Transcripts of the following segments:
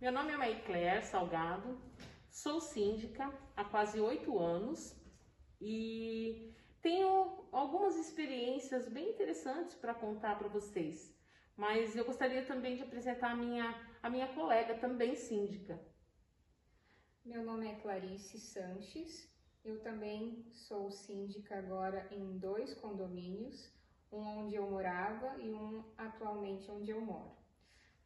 Meu nome é Maicler Salgado, sou síndica há quase oito anos e tenho algumas experiências bem interessantes para contar para vocês. Mas eu gostaria também de apresentar a minha, a minha colega, também síndica. Meu nome é Clarice Sanches, eu também sou síndica agora em dois condomínios, um onde eu morava e um atualmente onde eu moro.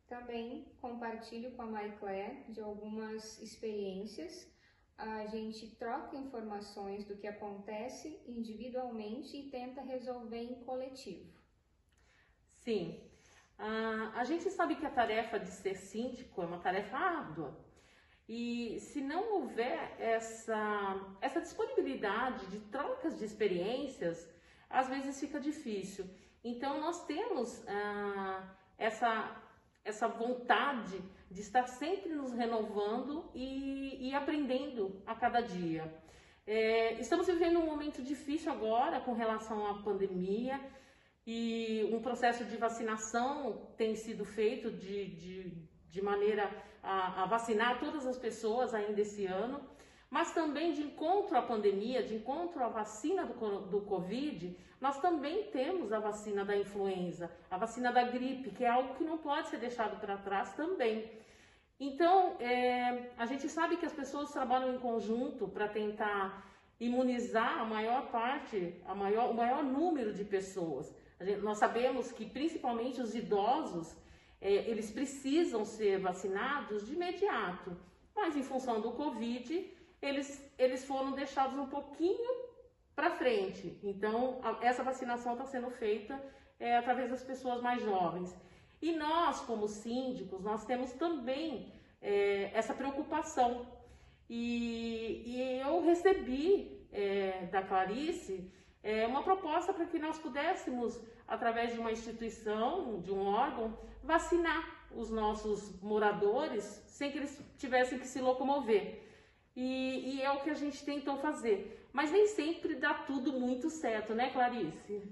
Também compartilho com a Maiclaire de algumas experiências. A gente troca informações do que acontece individualmente e tenta resolver em coletivo. Sim, ah, a gente sabe que a tarefa de ser síndico é uma tarefa árdua. E se não houver essa, essa disponibilidade de trocas de experiências, às vezes fica difícil. Então, nós temos ah, essa, essa vontade de estar sempre nos renovando e, e aprendendo a cada dia. É, estamos vivendo um momento difícil agora com relação à pandemia e um processo de vacinação tem sido feito de, de, de maneira a, a vacinar todas as pessoas ainda esse ano, mas também de encontro à pandemia, de encontro à vacina do, do Covid, nós também temos a vacina da influenza, a vacina da gripe, que é algo que não pode ser deixado para trás também. Então, é, a gente sabe que as pessoas trabalham em conjunto para tentar imunizar a maior parte, a maior, o maior número de pessoas. Gente, nós sabemos que principalmente os idosos, é, eles precisam ser vacinados de imediato, mas em função do Covid, eles, eles foram deixados um pouquinho para frente. Então, a, essa vacinação está sendo feita é, através das pessoas mais jovens. E nós, como síndicos, nós temos também é, essa preocupação. E, e eu recebi é, da Clarice é, uma proposta para que nós pudéssemos, através de uma instituição, de um órgão, vacinar os nossos moradores sem que eles tivessem que se locomover. E, e, é o que a gente tentou fazer. Mas nem sempre dá tudo muito certo, né, Clarice?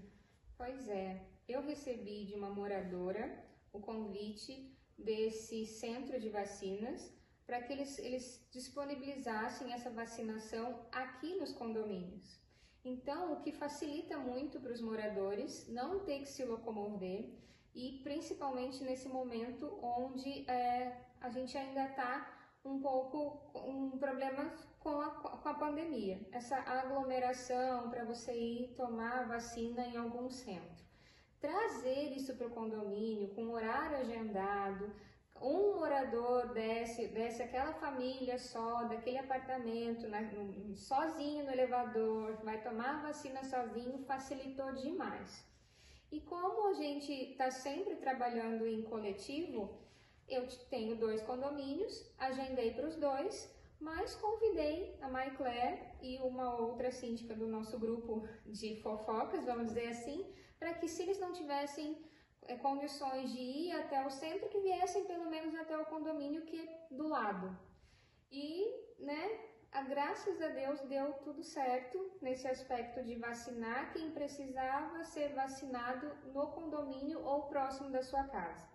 Pois é. Eu recebi de uma moradora o convite desse centro de vacinas para que eles, eles disponibilizassem essa vacinação aqui nos condomínios. Então, o que facilita muito para os moradores não ter que se locomover e principalmente nesse momento onde é, a gente ainda está um pouco um problema com a, com a pandemia, essa aglomeração para você ir tomar vacina em algum centro. Trazer isso para o condomínio com horário agendado, um morador desce, desce aquela família só, daquele apartamento, na, no, sozinho no elevador, vai tomar vacina sozinho, facilitou demais. E como a gente está sempre trabalhando em coletivo, eu tenho dois condomínios, agendei para os dois, mas convidei a Maiclaire e uma outra síndica do nosso grupo de fofocas, vamos dizer assim, para que se eles não tivessem é, condições de ir até o centro, que viessem pelo menos até o condomínio que é do lado. E, né, a, graças a Deus deu tudo certo nesse aspecto de vacinar quem precisava ser vacinado no condomínio ou próximo da sua casa.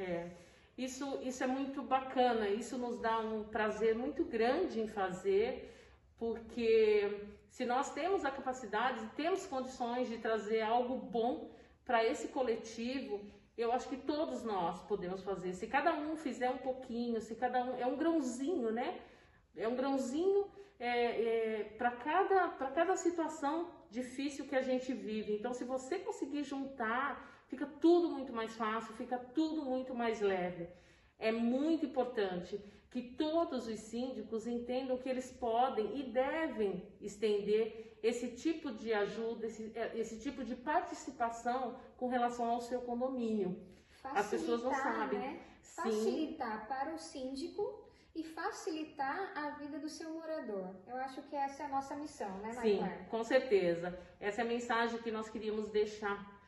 É, isso, isso é muito bacana, isso nos dá um prazer muito grande em fazer, porque se nós temos a capacidade, temos condições de trazer algo bom para esse coletivo, eu acho que todos nós podemos fazer. Se cada um fizer um pouquinho, se cada um. É um grãozinho, né? É um grãozinho é, é, para cada, cada situação difícil que a gente vive. Então, se você conseguir juntar, fica tudo muito mais fácil, fica tudo muito mais leve. É muito importante que todos os síndicos entendam que eles podem e devem estender esse tipo de ajuda, esse, é, esse tipo de participação com relação ao seu condomínio. Facilitar, As pessoas não sabem. Né? Facilitar Sim. para o síndico e facilitar a vida do seu morador. Eu acho que essa é a nossa missão, né, Sim, com certeza. Essa é a mensagem que nós queríamos deixar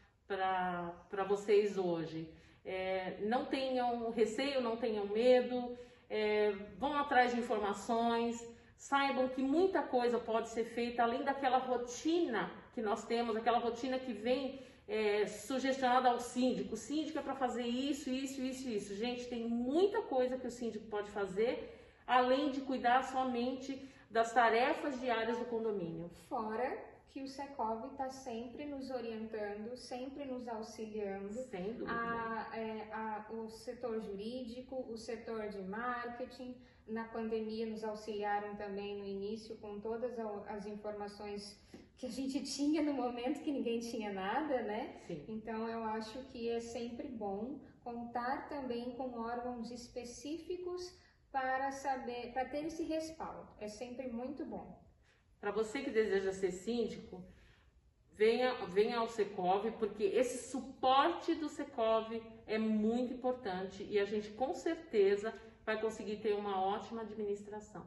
para vocês hoje. É, não tenham receio, não tenham medo, é, vão atrás de informações, saibam que muita coisa pode ser feita além daquela rotina que nós temos, aquela rotina que vem é, sugestionado ao síndico. O síndico é para fazer isso, isso, isso, isso. Gente, tem muita coisa que o síndico pode fazer, além de cuidar somente das tarefas diárias do condomínio. Fora que o Secov está sempre nos orientando, sempre nos auxiliando. Sem dúvida. A, é, a, o setor jurídico, o setor de marketing. Na pandemia nos auxiliaram também no início com todas as informações que a gente tinha no momento que ninguém tinha nada, né? Sim. Então eu acho que é sempre bom contar também com órgãos específicos para saber, para ter esse respaldo. É sempre muito bom. Para você que deseja ser síndico, venha, venha ao Secov, porque esse suporte do Secov é muito importante e a gente com certeza vai conseguir ter uma ótima administração.